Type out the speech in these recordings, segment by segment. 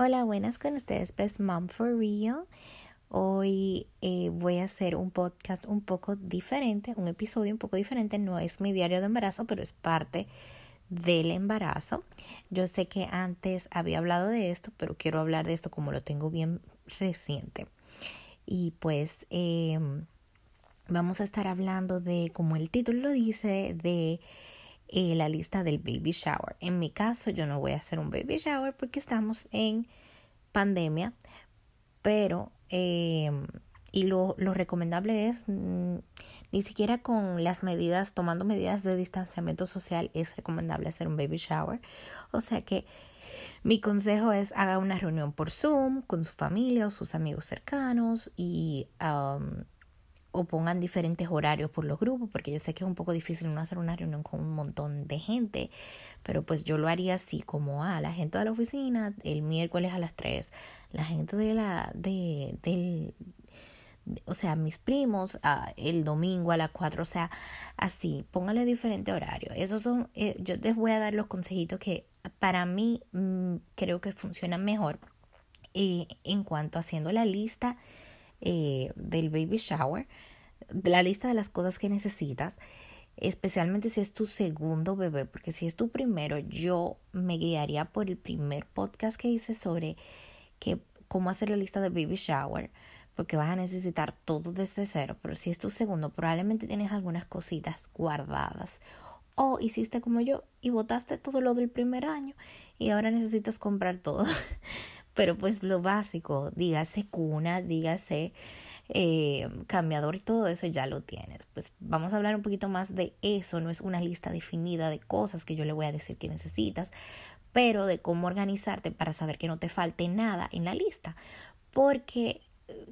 Hola, buenas con ustedes, Best Mom for Real. Hoy eh, voy a hacer un podcast un poco diferente, un episodio un poco diferente. No es mi diario de embarazo, pero es parte del embarazo. Yo sé que antes había hablado de esto, pero quiero hablar de esto como lo tengo bien reciente. Y pues em, vamos a estar hablando de, como el título lo dice, de eh, la lista del baby shower. En mi caso, yo no voy a hacer un baby shower porque estamos en pandemia, pero eh, y lo, lo, recomendable es mm, ni siquiera con las medidas, tomando medidas de distanciamiento social, es recomendable hacer un baby shower. O sea que mi consejo es haga una reunión por Zoom con su familia o sus amigos cercanos y um, o pongan diferentes horarios por los grupos, porque yo sé que es un poco difícil no hacer una reunión con un montón de gente, pero pues yo lo haría así como a ah, la gente de la oficina el miércoles a las 3, la gente de la de del o sea, mis primos ah, el domingo a las 4, o sea, así, póngale diferente horario. Esos son, eh, yo les voy a dar los consejitos que para mí mm, creo que funcionan mejor eh, en cuanto haciendo la lista eh, del baby shower, la lista de las cosas que necesitas, especialmente si es tu segundo bebé, porque si es tu primero, yo me guiaría por el primer podcast que hice sobre que, cómo hacer la lista de baby shower, porque vas a necesitar todo desde cero, pero si es tu segundo, probablemente tienes algunas cositas guardadas. O hiciste como yo y botaste todo lo del primer año y ahora necesitas comprar todo. pero pues lo básico, dígase cuna, dígase eh, cambiador y todo eso ya lo tienes. Pues vamos a hablar un poquito más de eso, no es una lista definida de cosas que yo le voy a decir que necesitas, pero de cómo organizarte para saber que no te falte nada en la lista, porque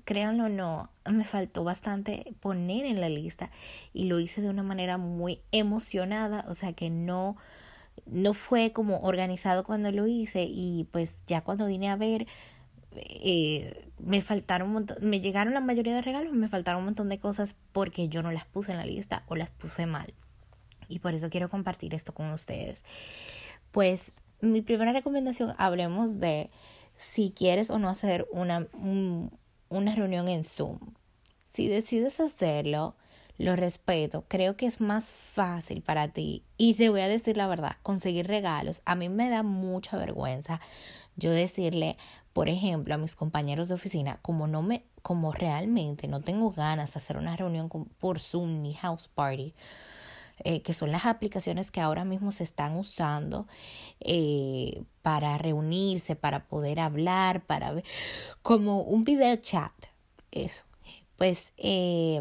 créanlo o no, me faltó bastante poner en la lista y lo hice de una manera muy emocionada, o sea que no no fue como organizado cuando lo hice y pues ya cuando vine a ver eh, me faltaron un montón, me llegaron la mayoría de regalos, me faltaron un montón de cosas porque yo no las puse en la lista o las puse mal. Y por eso quiero compartir esto con ustedes. Pues mi primera recomendación, hablemos de si quieres o no hacer una, una reunión en Zoom. Si decides hacerlo, lo respeto, creo que es más fácil para ti y te voy a decir la verdad, conseguir regalos. A mí me da mucha vergüenza yo decirle, por ejemplo, a mis compañeros de oficina, como no me como realmente no tengo ganas de hacer una reunión por Zoom ni House Party, eh, que son las aplicaciones que ahora mismo se están usando eh, para reunirse, para poder hablar, para ver, como un video chat, eso. Pues eh,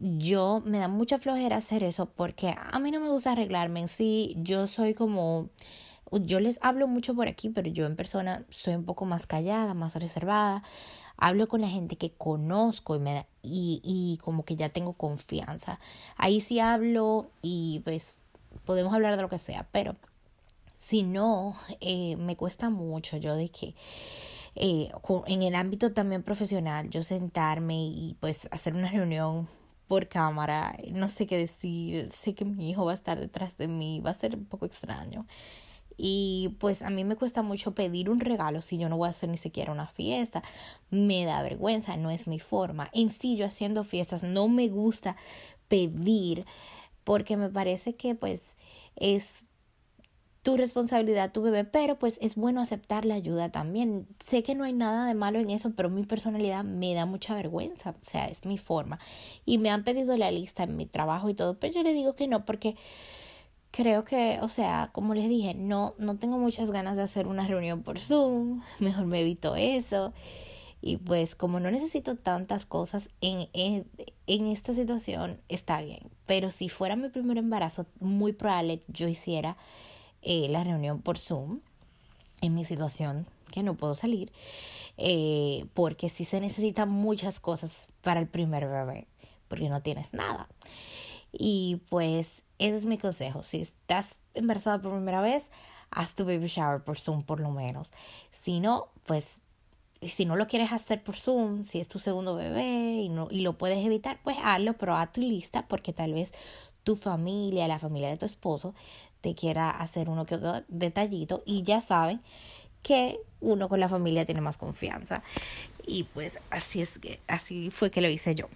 yo me da mucha flojera hacer eso porque a mí no me gusta arreglarme en sí. Yo soy como, yo les hablo mucho por aquí, pero yo en persona soy un poco más callada, más reservada. Hablo con la gente que conozco y, me y, y como que ya tengo confianza. Ahí sí hablo y pues podemos hablar de lo que sea, pero si no, eh, me cuesta mucho yo de que eh, en el ámbito también profesional, yo sentarme y pues hacer una reunión por cámara, no sé qué decir, sé que mi hijo va a estar detrás de mí, va a ser un poco extraño. Y pues a mí me cuesta mucho pedir un regalo si yo no voy a hacer ni siquiera una fiesta. Me da vergüenza, no es mi forma. En sí, yo haciendo fiestas no me gusta pedir porque me parece que pues es tu responsabilidad, tu bebé, pero pues es bueno aceptar la ayuda también. Sé que no hay nada de malo en eso, pero mi personalidad me da mucha vergüenza, o sea, es mi forma. Y me han pedido la lista en mi trabajo y todo, pero yo le digo que no porque creo que, o sea, como les dije, no no tengo muchas ganas de hacer una reunión por Zoom, mejor me evito eso. Y pues como no necesito tantas cosas en, en, en esta situación, está bien. Pero si fuera mi primer embarazo, muy probable yo hiciera eh, la reunión por Zoom en mi situación que no puedo salir eh, porque si se necesitan muchas cosas para el primer bebé porque no tienes nada. Y pues ese es mi consejo. Si estás embarazada por primera vez haz tu baby shower por Zoom por lo menos. Si no pues si no lo quieres hacer por Zoom, si es tu segundo bebé y, no, y lo puedes evitar, pues hazlo, pero a tu lista porque tal vez tu familia, la familia de tu esposo, te quiera hacer uno que otro detallito y ya saben que uno con la familia tiene más confianza. Y pues así es que, así fue que lo hice yo.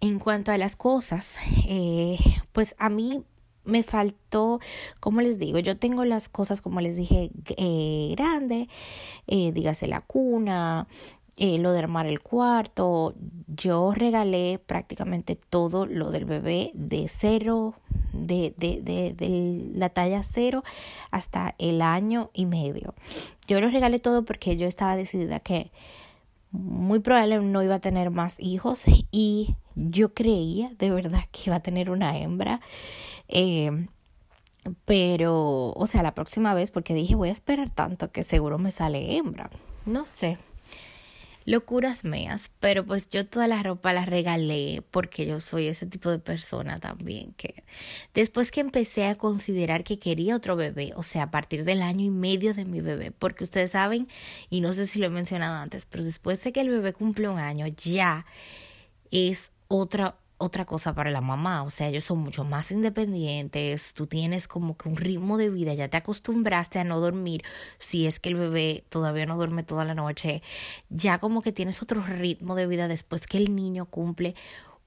En cuanto a las cosas, eh, pues a mí me faltó, como les digo, yo tengo las cosas, como les dije, eh, grande, eh, dígase la cuna, eh, lo de armar el cuarto. Yo regalé prácticamente todo lo del bebé de cero, de, de, de, de, la talla cero hasta el año y medio. Yo lo regalé todo porque yo estaba decidida que muy probablemente no iba a tener más hijos y yo creía de verdad que iba a tener una hembra. Eh, pero, o sea, la próxima vez, porque dije, voy a esperar tanto que seguro me sale hembra. No sé, locuras mías, pero pues yo toda la ropa la regalé porque yo soy ese tipo de persona también que después que empecé a considerar que quería otro bebé, o sea, a partir del año y medio de mi bebé, porque ustedes saben, y no sé si lo he mencionado antes, pero después de que el bebé cumple un año, ya es otra otra cosa para la mamá, o sea, ellos son mucho más independientes, tú tienes como que un ritmo de vida, ya te acostumbraste a no dormir, si es que el bebé todavía no duerme toda la noche, ya como que tienes otro ritmo de vida después que el niño cumple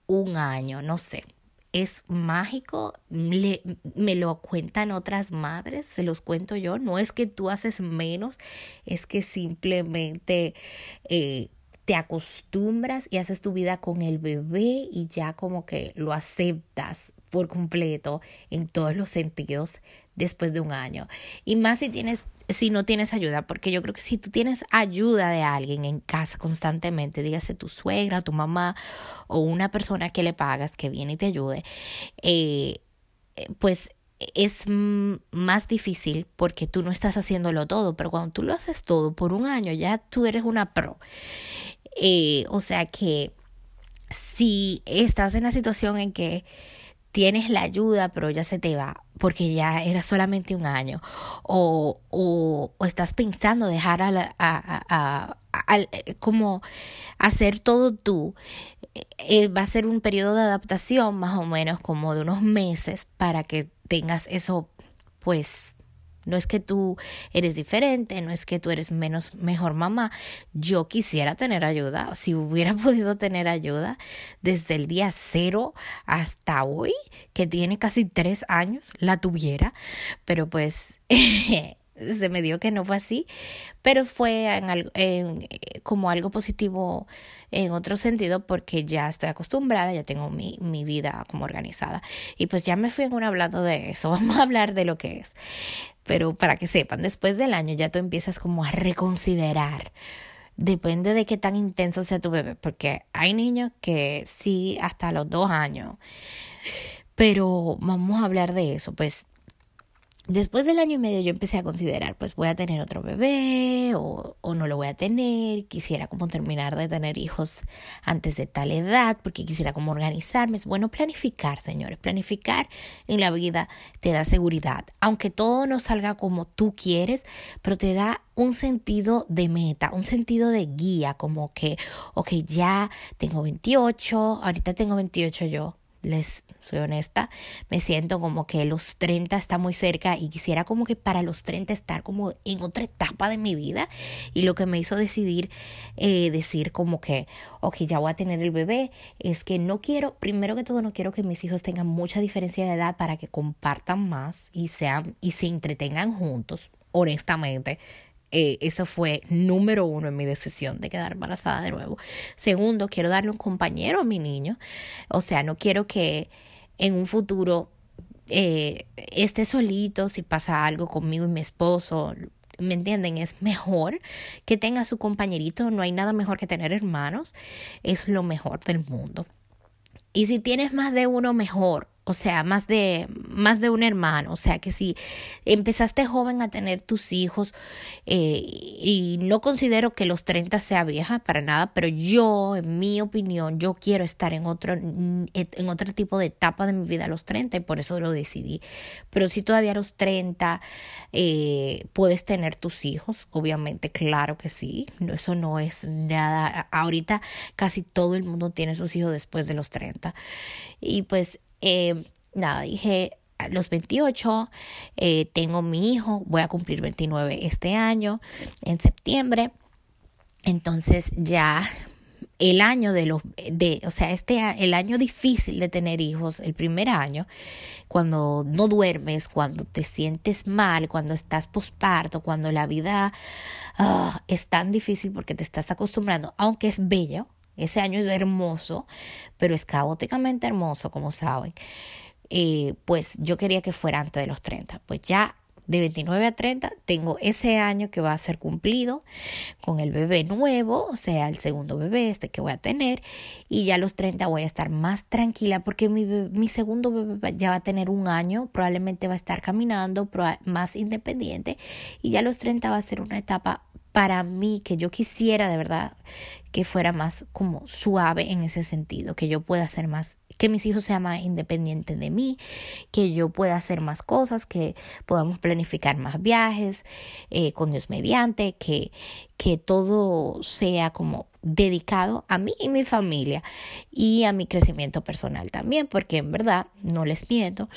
un año, no sé. Es mágico, me lo cuentan otras madres, se los cuento yo, no es que tú haces menos, es que simplemente eh, te acostumbras y haces tu vida con el bebé y ya como que lo aceptas por completo en todos los sentidos después de un año. Y más si tienes si no tienes ayuda, porque yo creo que si tú tienes ayuda de alguien en casa constantemente, dígase tu suegra, tu mamá o una persona que le pagas que viene y te ayude, eh, pues es más difícil porque tú no estás haciéndolo todo, pero cuando tú lo haces todo por un año, ya tú eres una pro. Eh, o sea que si estás en la situación en que tienes la ayuda, pero ya se te va, porque ya era solamente un año, o, o, o estás pensando dejar a, la, a, a, como hacer todo tú, eh, va a ser un periodo de adaptación más o menos como de unos meses para que tengas eso pues no es que tú eres diferente, no es que tú eres menos mejor mamá. Yo quisiera tener ayuda, si hubiera podido tener ayuda desde el día cero hasta hoy, que tiene casi tres años, la tuviera, pero pues se me dio que no fue así, pero fue en, en, como algo positivo en otro sentido porque ya estoy acostumbrada, ya tengo mi, mi vida como organizada. Y pues ya me fui en un hablando de eso, vamos a hablar de lo que es. Pero para que sepan, después del año ya tú empiezas como a reconsiderar. Depende de qué tan intenso sea tu bebé, porque hay niños que sí, hasta los dos años. Pero vamos a hablar de eso, pues Después del año y medio yo empecé a considerar, pues voy a tener otro bebé o, o, no lo voy a tener, quisiera como terminar de tener hijos antes de tal edad, porque quisiera como organizarme. Es bueno planificar, señores, planificar en la vida te da seguridad, aunque todo no salga como tú quieres, pero te da un sentido de meta, un sentido de guía, como que, ok, ya tengo 28, ahorita tengo 28 yo, les soy honesta, me siento como que los 30 está muy cerca y quisiera como que para los 30 estar como en otra etapa de mi vida. Y lo que me hizo decidir eh, decir como que, ok, ya voy a tener el bebé, es que no quiero, primero que todo no quiero que mis hijos tengan mucha diferencia de edad para que compartan más y sean y se entretengan juntos, honestamente eh, eso fue número uno en mi decisión de quedar embarazada de nuevo. Segundo, quiero darle un compañero a mi niño. O sea, no quiero que en un futuro eh, esté solito si pasa algo conmigo y mi esposo. ¿Me entienden? Es mejor que tenga su compañerito. No hay nada mejor que tener hermanos. Es lo mejor del mundo. Y si tienes más de uno, mejor o sea, más de, más de un hermano, o sea, que si empezaste joven a tener tus hijos, eh, y no considero que los 30 sea vieja para nada, pero yo, en mi opinión, yo quiero estar en otro, en otro tipo de etapa de mi vida a los 30 y por eso lo decidí. Pero si todavía a los 30 eh, puedes tener tus hijos, obviamente, claro que sí, no, eso no es nada, ahorita casi todo el mundo tiene sus hijos después de los 30. Y pues eh, nada, dije, los 28, eh, tengo mi hijo, voy a cumplir 29 este año, en septiembre. Entonces ya el año de los, de, o sea, este, el año difícil de tener hijos, el primer año, cuando no duermes, cuando te sientes mal, cuando estás posparto, cuando la vida ah, es tan difícil porque te estás acostumbrando, aunque es bello, ese año es hermoso, pero es caóticamente hermoso, como saben. Eh, pues yo quería que fuera antes de los 30. Pues ya de 29 a 30 tengo ese año que va a ser cumplido con el bebé nuevo, o sea, el segundo bebé este que voy a tener y ya a los 30 voy a estar más tranquila porque mi, mi segundo bebé ya va a tener un año, probablemente va a estar caminando más independiente y ya a los 30 va a ser una etapa para mí que yo quisiera de verdad que fuera más como suave en ese sentido, que yo pueda ser más, que mis hijos sean más independientes de mí, que yo pueda hacer más cosas, que podamos planificar más viajes eh, con Dios mediante, que, que todo sea como dedicado a mí y mi familia y a mi crecimiento personal también, porque en verdad, no les miento,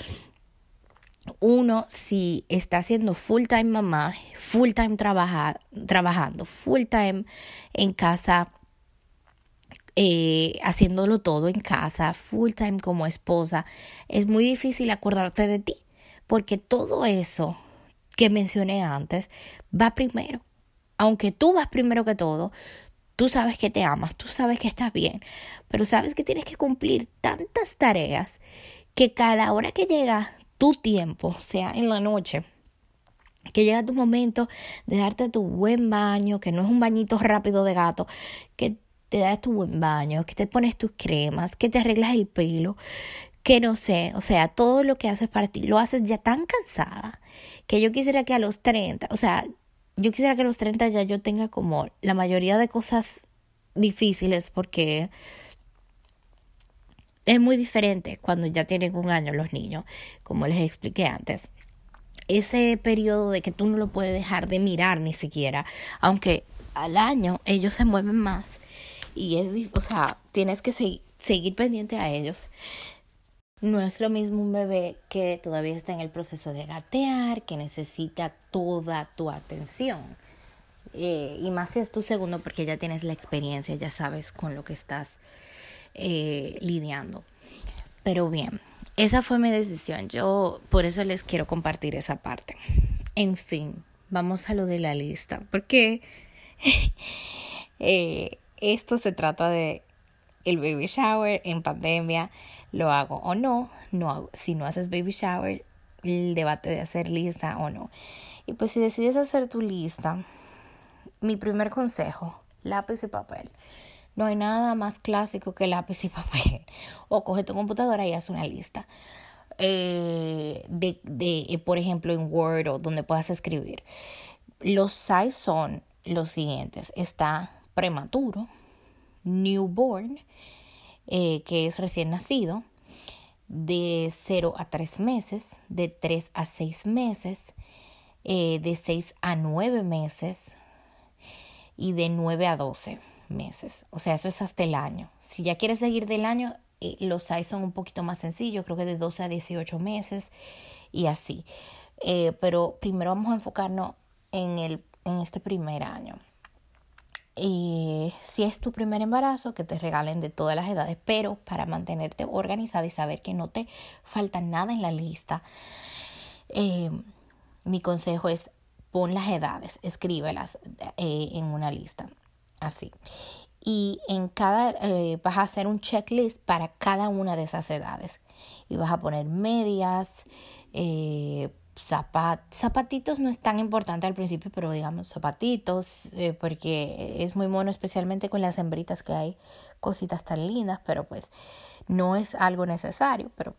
uno si está haciendo full time mamá, full time trabajando, full time en casa, eh, haciéndolo todo en casa, full time como esposa, es muy difícil acordarte de ti, porque todo eso que mencioné antes va primero. Aunque tú vas primero que todo, tú sabes que te amas, tú sabes que estás bien, pero sabes que tienes que cumplir tantas tareas que cada hora que llega tu tiempo, sea en la noche, que llega tu momento de darte tu buen baño, que no es un bañito rápido de gato, que te das tu buen baño, que te pones tus cremas, que te arreglas el pelo, que no sé, o sea, todo lo que haces para ti lo haces ya tan cansada que yo quisiera que a los 30, o sea, yo quisiera que a los 30 ya yo tenga como la mayoría de cosas difíciles porque es muy diferente cuando ya tienen un año los niños, como les expliqué antes. Ese periodo de que tú no lo puedes dejar de mirar ni siquiera, aunque al año ellos se mueven más y es, o sea, tienes que seguir pendiente a ellos. No es lo mismo un bebé que todavía está en el proceso de gatear, que necesita toda tu atención. Eh, y más si es tu segundo porque ya tienes la experiencia, ya sabes con lo que estás eh, lidiando. Pero bien, esa fue mi decisión. Yo por eso les quiero compartir esa parte. En fin, vamos a lo de la lista. Porque eh, esto se trata de el baby shower en pandemia. ¿Lo hago o no? no si no haces baby shower, el debate de hacer lista o no. Y pues si decides hacer tu lista, mi primer consejo, lápiz y papel. No hay nada más clásico que lápiz y papel. O coge tu computadora y haz una lista. Eh, de, de, eh, por ejemplo, en Word o donde puedas escribir. Los size son los siguientes. Está prematuro, newborn, eh, que es recién nacido, de 0 a 3 meses, de 3 a 6 meses, de 6 a 9 meses y de 9 a 12 meses. O sea, eso es hasta el año. Si ya quieres seguir del año, eh, los size son un poquito más sencillos, creo que de 12 a 18 meses y así. Eh, pero primero vamos a enfocarnos en, el, en este primer año. Y si es tu primer embarazo, que te regalen de todas las edades, pero para mantenerte organizada y saber que no te falta nada en la lista, eh, mi consejo es pon las edades, escríbelas en una lista así. Y en cada, eh, vas a hacer un checklist para cada una de esas edades. Y vas a poner medias, eh, zapatitos no es tan importante al principio, pero digamos zapatitos, eh, porque es muy mono, especialmente con las hembritas que hay cositas tan lindas, pero pues no es algo necesario, pero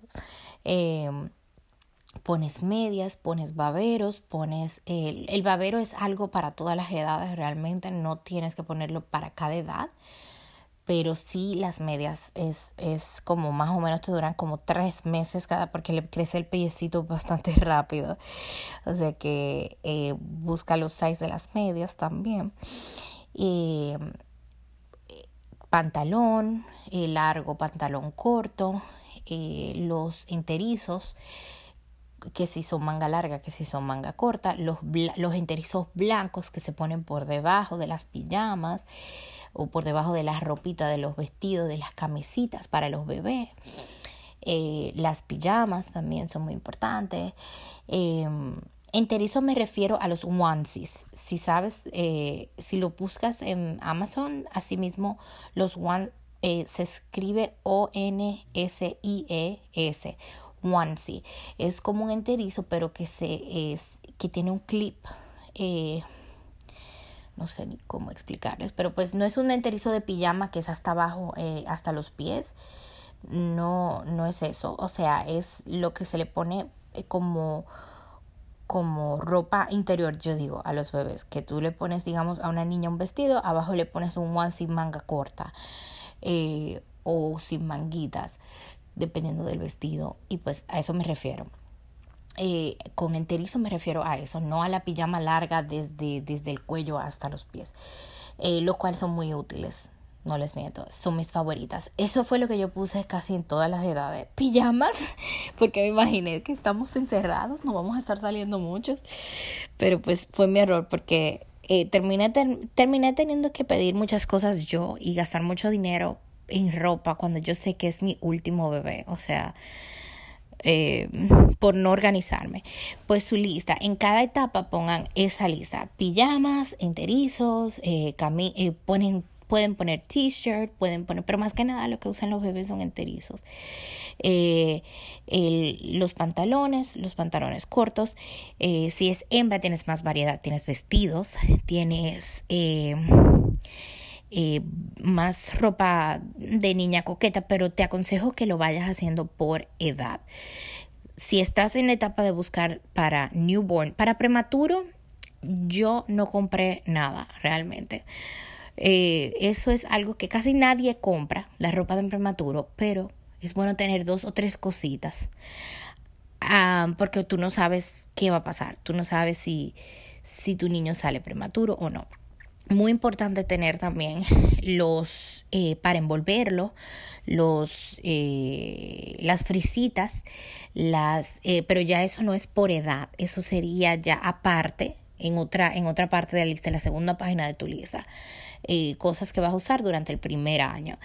pones medias, pones baberos, pones el, babero es algo para todas las edades realmente, no tienes que ponerlo para cada edad, pero sí las medias es, es como más o menos te duran como tres meses cada porque le crece el pellecito bastante rápido, o sea que eh, busca los size de las medias también. Y, pantalón, largo, pantalón corto, eh, los enterizos que si son manga larga, que si son manga corta, los, los enterizos blancos que se ponen por debajo de las pijamas o por debajo de las ropitas de los vestidos, de las camisitas para los bebés. Eh, las pijamas también son muy importantes. Eh, enterizo me refiero a los onesies. Si sabes, eh, si lo buscas en Amazon, asimismo los one eh, se escribe O-N-S-I-E-S. Onesie. Es como un enterizo, pero que, se, es, que tiene un clip. Eh, no sé ni cómo explicarles, pero pues no es un enterizo de pijama que es hasta abajo, eh, hasta los pies. No, no es eso. O sea, es lo que se le pone eh, como como ropa interior, yo digo, a los bebés, que tú le pones, digamos, a una niña un vestido, abajo le pones un one sin manga corta o sin manguitas, dependiendo del vestido, y pues a eso me refiero. Eh, con enterizo me refiero a eso, no a la pijama larga desde, desde el cuello hasta los pies, eh, lo cual son muy útiles, no les miento, son mis favoritas. Eso fue lo que yo puse casi en todas las edades. Pijamas, porque me imaginé que estamos encerrados, no vamos a estar saliendo muchos, pero pues fue mi error porque eh, terminé, terminé teniendo que pedir muchas cosas yo y gastar mucho dinero en ropa cuando yo sé que es mi último bebé, o sea, eh, por no organizarme. Pues su lista, en cada etapa pongan esa lista, pijamas, enterizos, eh, eh, ponen pueden poner t-shirt, pueden poner, pero más que nada lo que usan los bebés son enterizos. Los pantalones, los pantalones cortos. Si es hembra tienes más variedad, tienes vestidos, tienes... más ropa de niña coqueta, pero te aconsejo que lo vayas haciendo por edad. Si estás en la etapa de buscar para newborn, para prematuro, yo no compré nada realmente. Eh, eso es algo que casi nadie compra, la ropa de prematuro, pero es bueno tener dos o tres cositas. Ah, porque tú no sabes qué va a pasar, tú no sabes si, si tu niño sale prematuro o no. Muy importante tener también los, eh, para envolverlo, los, eh, las frisitas, las, pero ya eso no es por edad, eso sería ya aparte en otra, en otra parte de la lista, en la segunda página de tu lista. Eh, cosas que vas a usar durante el primer año.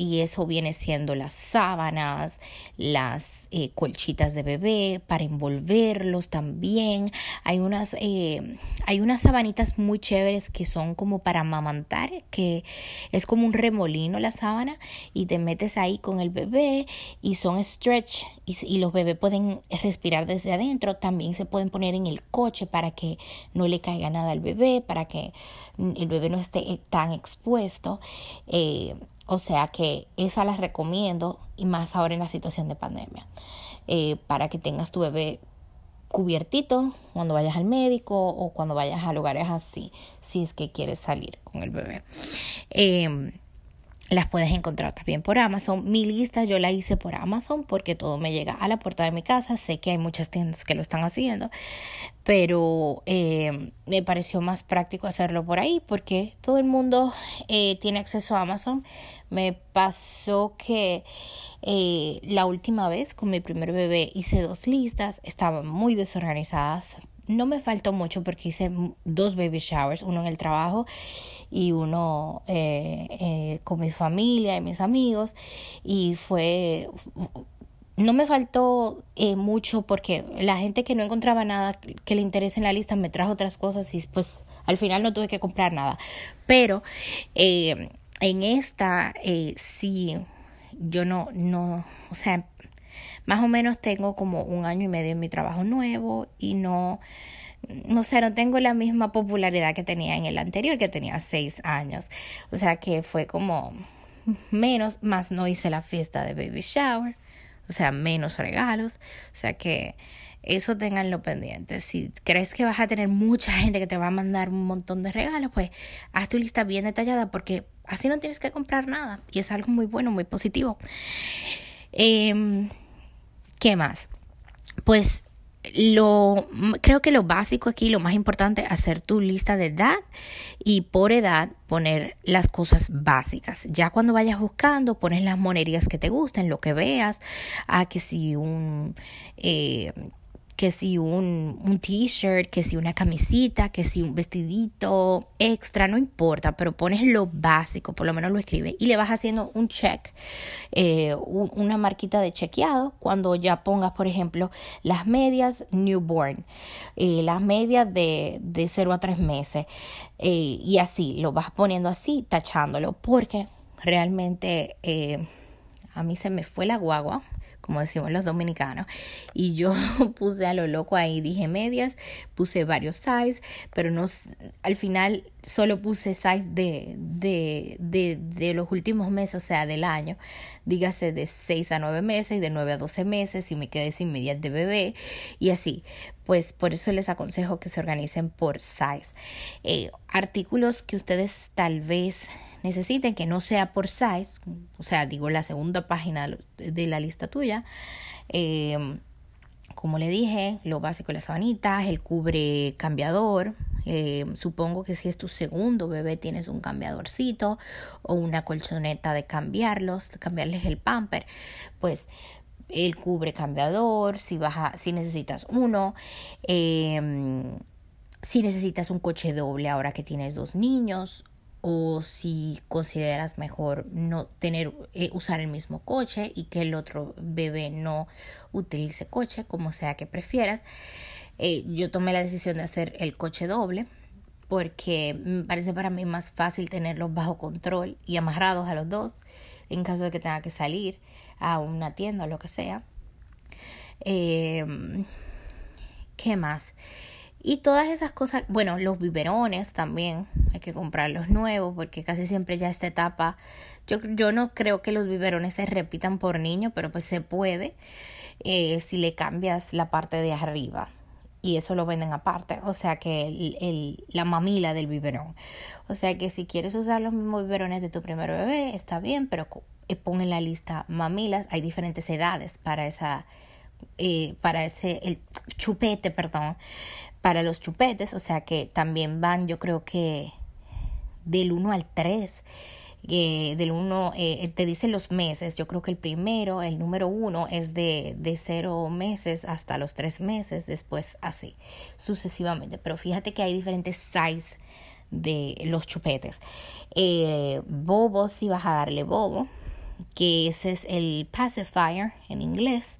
Eh, y eso viene siendo las sábanas, las eh, colchitas de bebé para envolverlos también. Hay unas, eh, hay unas sabanitas muy chéveres que son como para amamantar, que es como un remolino la sábana y te metes ahí con el bebé y son stretch y, los bebés pueden respirar desde adentro. También se pueden poner en el coche para que no le caiga nada al bebé, para que el bebé no esté tan expuesto. Eh, o sea que esa las recomiendo y más ahora en la situación de pandemia. Eh, para que tengas tu bebé cubiertito cuando vayas al médico o cuando vayas a lugares así, si es que quieres salir con el bebé. Eh, las puedes encontrar también por Amazon. Mi lista yo la hice por Amazon porque todo me llega a la puerta de mi casa. Sé que hay muchas tiendas que lo están haciendo, pero eh, me pareció más práctico hacerlo por ahí porque todo el mundo eh, tiene acceso a Amazon. Me pasó que eh, la última vez con mi primer bebé hice dos listas, estaban muy desorganizadas, no me faltó mucho porque hice dos baby showers, uno en el trabajo y uno eh, eh, con mi familia y mis amigos. Y fue, no me faltó eh, mucho porque la gente que no encontraba nada que le interese en la lista me trajo otras cosas y pues al final no tuve que comprar nada. Pero en esta sí, yo no, no, o sea, más o menos tengo como un año y medio en mi trabajo nuevo y no, no sé, no tengo la misma popularidad que tenía en el anterior, que tenía seis años. O sea que fue como menos, más no hice la fiesta de baby shower, o sea, menos regalos. O sea que eso tenganlo pendiente. Si crees que vas a tener mucha gente que te va a mandar un montón de regalos, pues haz tu lista bien detallada porque así no tienes que comprar nada. Y es algo muy bueno, muy positivo. Eh, ¿Qué más? Pues lo creo que lo básico aquí, lo más importante, hacer tu lista de edad y por edad poner las cosas básicas. Ya cuando vayas buscando, pones las monerías que te gusten, lo que veas. a que si un eh, que si un, un t-shirt, que si una camisita, que si un vestidito extra, no importa, pero pones lo básico, por lo menos lo escribes y le vas haciendo un check, eh, una marquita de chequeado cuando ya pongas, por ejemplo, las medias newborn, eh, las medias de, de 0 a 3 meses eh, y así, lo vas poniendo así, tachándolo, porque realmente a mí se me fue la guagua como decimos los dominicanos. Y yo puse a lo loco ahí, dije medias, puse varios size, pero no, al final solo puse size de, de, de, de los últimos meses, o sea, del año. Dígase de 6 a 9 meses y de 9 a 12 meses y me quedé sin medias de bebé y así. Pues por eso les aconsejo que se organicen por size. Eh, artículos que ustedes tal vez necesiten que no sea por size, o sea, digo la segunda página de la lista tuya. Em, como le dije, lo básico, las sabanitas, el cubre cambiador. Em, supongo que si es tu segundo bebé tienes un cambiadorcito o una colchoneta de cambiarlos, de cambiarles el pamper, pues el cubre cambiador, si, vas si necesitas uno. Eh, si necesitas un coche doble ahora que tienes dos niños o si consideras mejor no tener eh, usar el mismo coche y que el otro bebé no utilice coche como sea que prefieras eh, yo tomé la decisión de hacer el coche doble porque me parece para mí más fácil tenerlos bajo control y amarrados a los dos en caso de que tenga que salir a una tienda o lo que sea. Eh, qué más y todas esas cosas, bueno, los biberones también, hay que comprar los nuevos porque casi siempre ya esta etapa, yo, yo no creo que los biberones se repitan por niño, pero pues se puede eh, si le cambias la parte de arriba y eso lo venden aparte, o sea que el, el, la mamila del biberón. O sea que si quieres usar los mismos biberones de tu primer bebé, está bien, pero eh, pon en la lista mamilas, hay diferentes edades para esa eh, para ese el chupete, perdón, para los chupetes, o sea que también van, yo creo que del 1 al 3. Eh, del 1, eh, te dicen los meses, yo creo que el primero, el número 1 es de, de 0 meses hasta los 3 meses, después así, sucesivamente. Pero fíjate que hay diferentes size de los chupetes. Eh, bobo, si vas a darle bobo, que ese es el pacifier en inglés.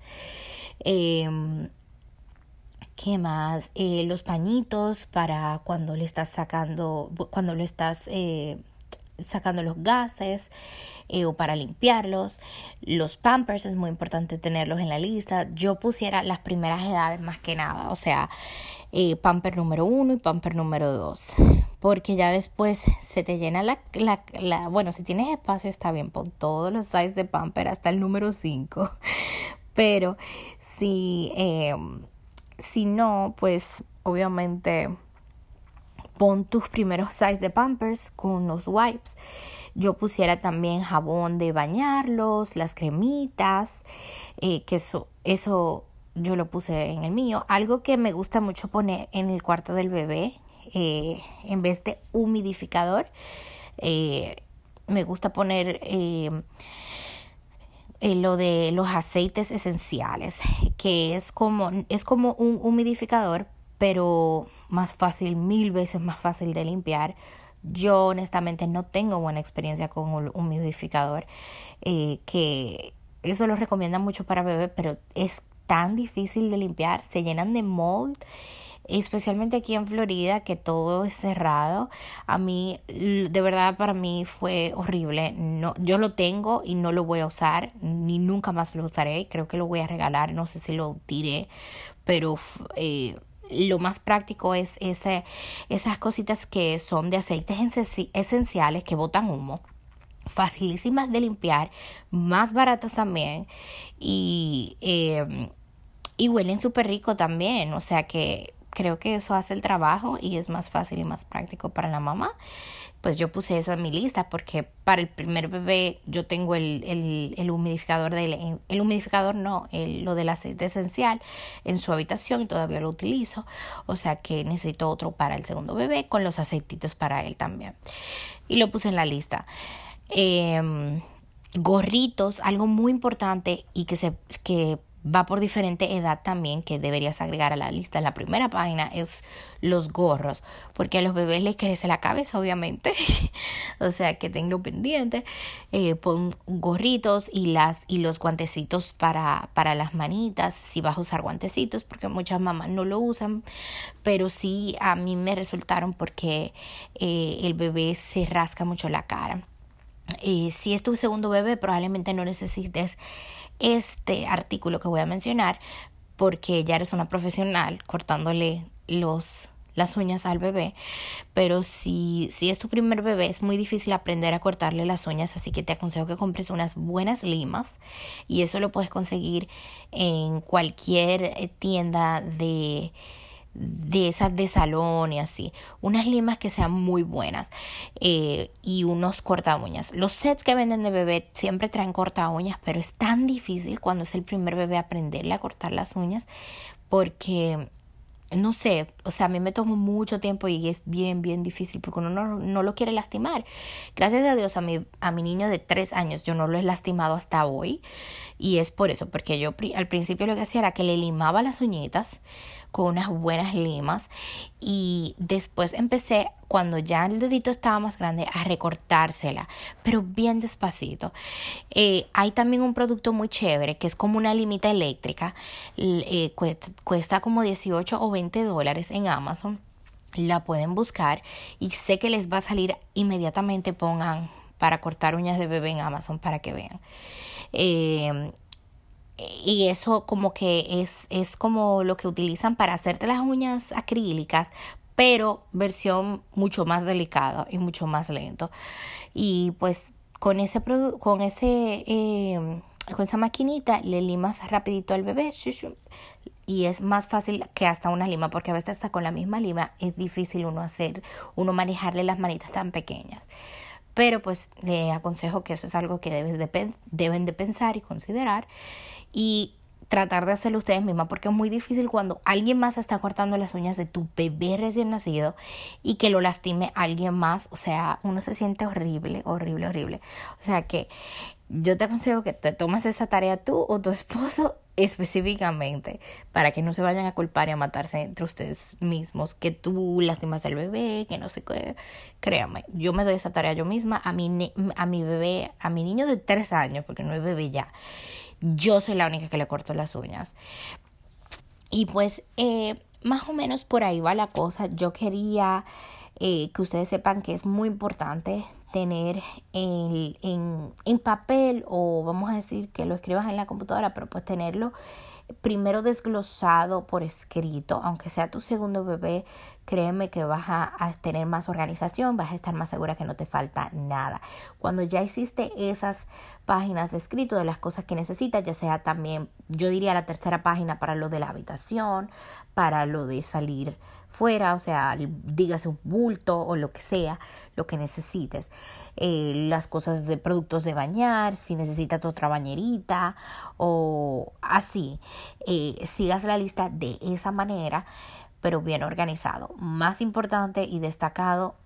¿Qué más? Eh, los pañitos para cuando le estás sacando, cuando lo estás eh, sacando los gases eh, o para limpiarlos. Los pampers es muy importante tenerlos en la lista. Yo pusiera las primeras edades más que nada, o sea, pamper número uno y pamper número dos. Porque ya después se te llena la, Bueno, si tienes espacio está bien, pon todos los sizes de pamper hasta el número 5. Pero si si no, pues obviamente pon tus primeros size de pampers con los wipes. Yo pusiera también jabón de bañarlos, las cremitas, eh, que eso, eso yo lo puse en el mío. Algo que me gusta mucho poner en el cuarto del bebé, eh, en vez de humidificador, eh, me gusta poner eh, lo de los aceites esenciales, que es como, es como un humidificador, pero más fácil, mil veces más fácil de limpiar. Yo honestamente no tengo buena experiencia con un humidificador, eh, que eso lo recomiendan mucho para bebés, pero es tan difícil de limpiar, se llenan de mold especialmente aquí en Florida, que todo es cerrado. A mí, de verdad, para mí fue horrible. No, yo lo tengo y no lo voy a usar, ni nunca más lo usaré. Creo que lo voy a regalar, no sé si lo tiré, pero eh, lo más práctico es ese, esas cositas que son de aceites esenciales que botan humo facilísimas de limpiar, más baratas también y, eh, y huelen súper rico también, o sea que creo que eso hace el trabajo y es más fácil y más práctico para la mamá. Pues yo puse eso en mi lista porque para el primer bebé yo tengo el, el, el humidificador, de, el humidificador no, el, lo del aceite esencial en su habitación y todavía lo utilizo. O sea que necesito otro para el segundo bebé con los aceititos para él también. Y lo puse en la lista. Eh, gorritos, algo muy importante y que se que va por diferente edad también que deberías agregar a la lista. En la primera página es los gorros, porque a los bebés les crece la cabeza, obviamente. o sea que tengo pendiente. Eh, pon gorritos y las y los guantecitos para, para las manitas, si vas a usar guantecitos, porque muchas mamás no lo usan, pero sí a mí me resultaron porque eh, el bebé se rasca mucho la cara. Y si es tu segundo bebé, probablemente no necesites este artículo que voy a mencionar porque ya eres una profesional cortándole los las uñas al bebé, pero si, si es tu primer bebé es muy difícil aprender a cortarle las uñas, así que te aconsejo que compres unas buenas limas y eso lo puedes conseguir en cualquier tienda de de esas de salón y así. Unas limas que sean muy buenas eh, y unos corta uñas. Los sets que venden de bebé siempre traen corta uñas, pero es tan difícil cuando es el primer bebé aprenderle a cortar las uñas porque no sé, o sea, a mí me tomó mucho tiempo y es bien, bien difícil porque uno no, no, lo quiere lastimar. Gracias a Dios a mi, a mi niño de tres años yo no lo he lastimado hasta hoy y es por eso, porque yo al principio lo que hacía era que le limaba las uñitas con unas buenas limas y después empecé cuando ya el dedito estaba más grande a recortársela, pero bien despacito. Eh, hay también un producto muy chévere que es como una limita eléctrica, eh, cuesta, como 18 o 20 dólares en Amazon. La pueden buscar y sé que les va a salir inmediatamente. Pongan para cortar uñas de bebé en Amazon para que vean. Eh, y eso como que es, es como lo que utilizan para hacerte las uñas acrílicas, pero versión mucho más delicada y mucho más lento. Y pues con ese con ese eh, con esa maquinita le limas rapidito al bebé y es más fácil que hasta una lima porque a veces hasta con la misma lima es difícil uno hacer uno manejarle las manitas tan pequeñas pero pues le aconsejo que eso es algo que de, deben de pensar y considerar y tratar de hacerlo ustedes mismas porque es muy difícil cuando alguien más está cortando las uñas de tu bebé recién nacido y que lo lastime alguien más, o sea, uno se siente horrible, horrible, horrible. O sea que yo te aconsejo que te tomes esa tarea tú o tu esposo específicamente para que no se vayan a culpar y a matarse entre ustedes mismos, que tú lastimas al bebé, que no sé qué. Créame, yo me doy esa tarea yo misma a mi, a mi bebé, a mi niño de tres años, porque no es bebé ya yo soy la única que le corto las uñas. Y pues eh, más o menos por ahí va la cosa. Yo quería eh, que ustedes sepan que es muy importante tener en, en, en, papel o vamos a decir que lo escribas en la computadora, pero pues tenerlo primero desglosado por escrito, aunque sea tu segundo bebé, créeme que vas a, tener más organización, vas a estar más segura que no te falta nada. Cuando ya hiciste esas páginas de escrito de las cosas que necesitas, ya sea también, yo diría la tercera página para lo de la habitación, para lo de salir fuera, o sea, dígase un bulto o lo que sea, lo que necesites. Eh, las cosas de productos de bañar, si necesitas otra bañerita o así. Eh, sigas la lista de esa manera, pero bien organizado. Más importante y destacado,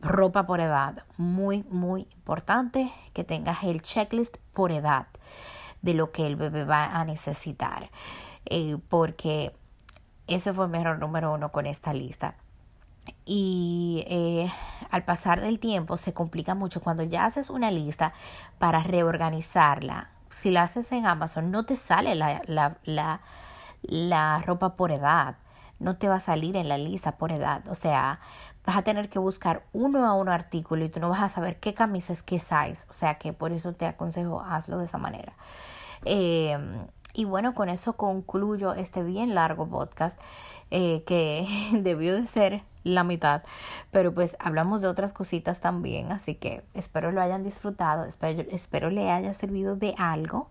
ropa por edad. Muy, muy importante que tengas el checklist por edad de lo que el bebé va a necesitar. Eh, porque ese fue mi error número uno con esta lista y eh, al pasar del tiempo se complica mucho cuando ya haces una lista para reorganizarla. Si la haces en Amazon no te sale la, la, la, la ropa por edad, no te va a salir en la lista por edad. O sea, vas a tener que buscar uno a uno artículo y tú no vas a saber qué camisa es qué size. O sea que por eso te aconsejo hazlo de esa manera. Eh, y bueno, con eso concluyo este bien largo podcast eh, que debió de ser la mitad, pero pues hablamos de otras cositas también, así que espero lo hayan disfrutado, espero, espero le haya servido de algo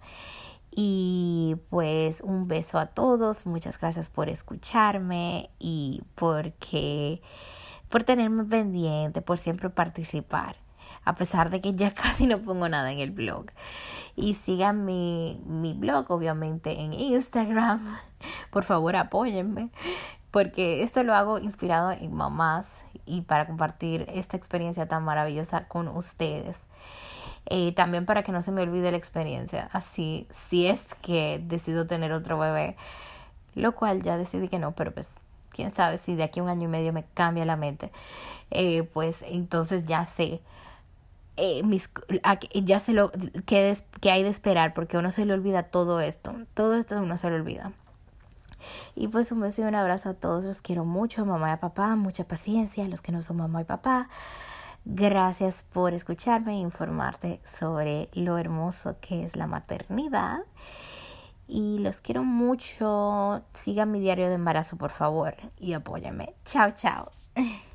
Y pues un beso a todos, muchas gracias por escucharme y porque por tenerme pendiente, por siempre participar, a pesar de que ya casi no pongo nada en el blog. Y sigan mi, mi blog, obviamente, en Instagram. Por favor, apóyenme, porque esto lo hago inspirado en mamás y para compartir esta experiencia tan maravillosa con ustedes. Eh, también para que no se me olvide la experiencia. Así, si es que decido tener otro bebé, lo cual ya decidí que no, pero pues quién sabe si de aquí a un año y medio me cambia la mente, eh, pues entonces ya sé. Eh, mis, ya sé lo que, que hay de esperar porque uno se le olvida todo esto todo esto uno se le olvida y pues un beso y un abrazo a todos los quiero mucho mamá y papá mucha paciencia los que no son mamá y papá Gracias por escucharme e informarte sobre lo hermoso que es la maternidad. Y los quiero mucho. Sigan mi diario de embarazo, por favor, y apóyame. Chao, chao.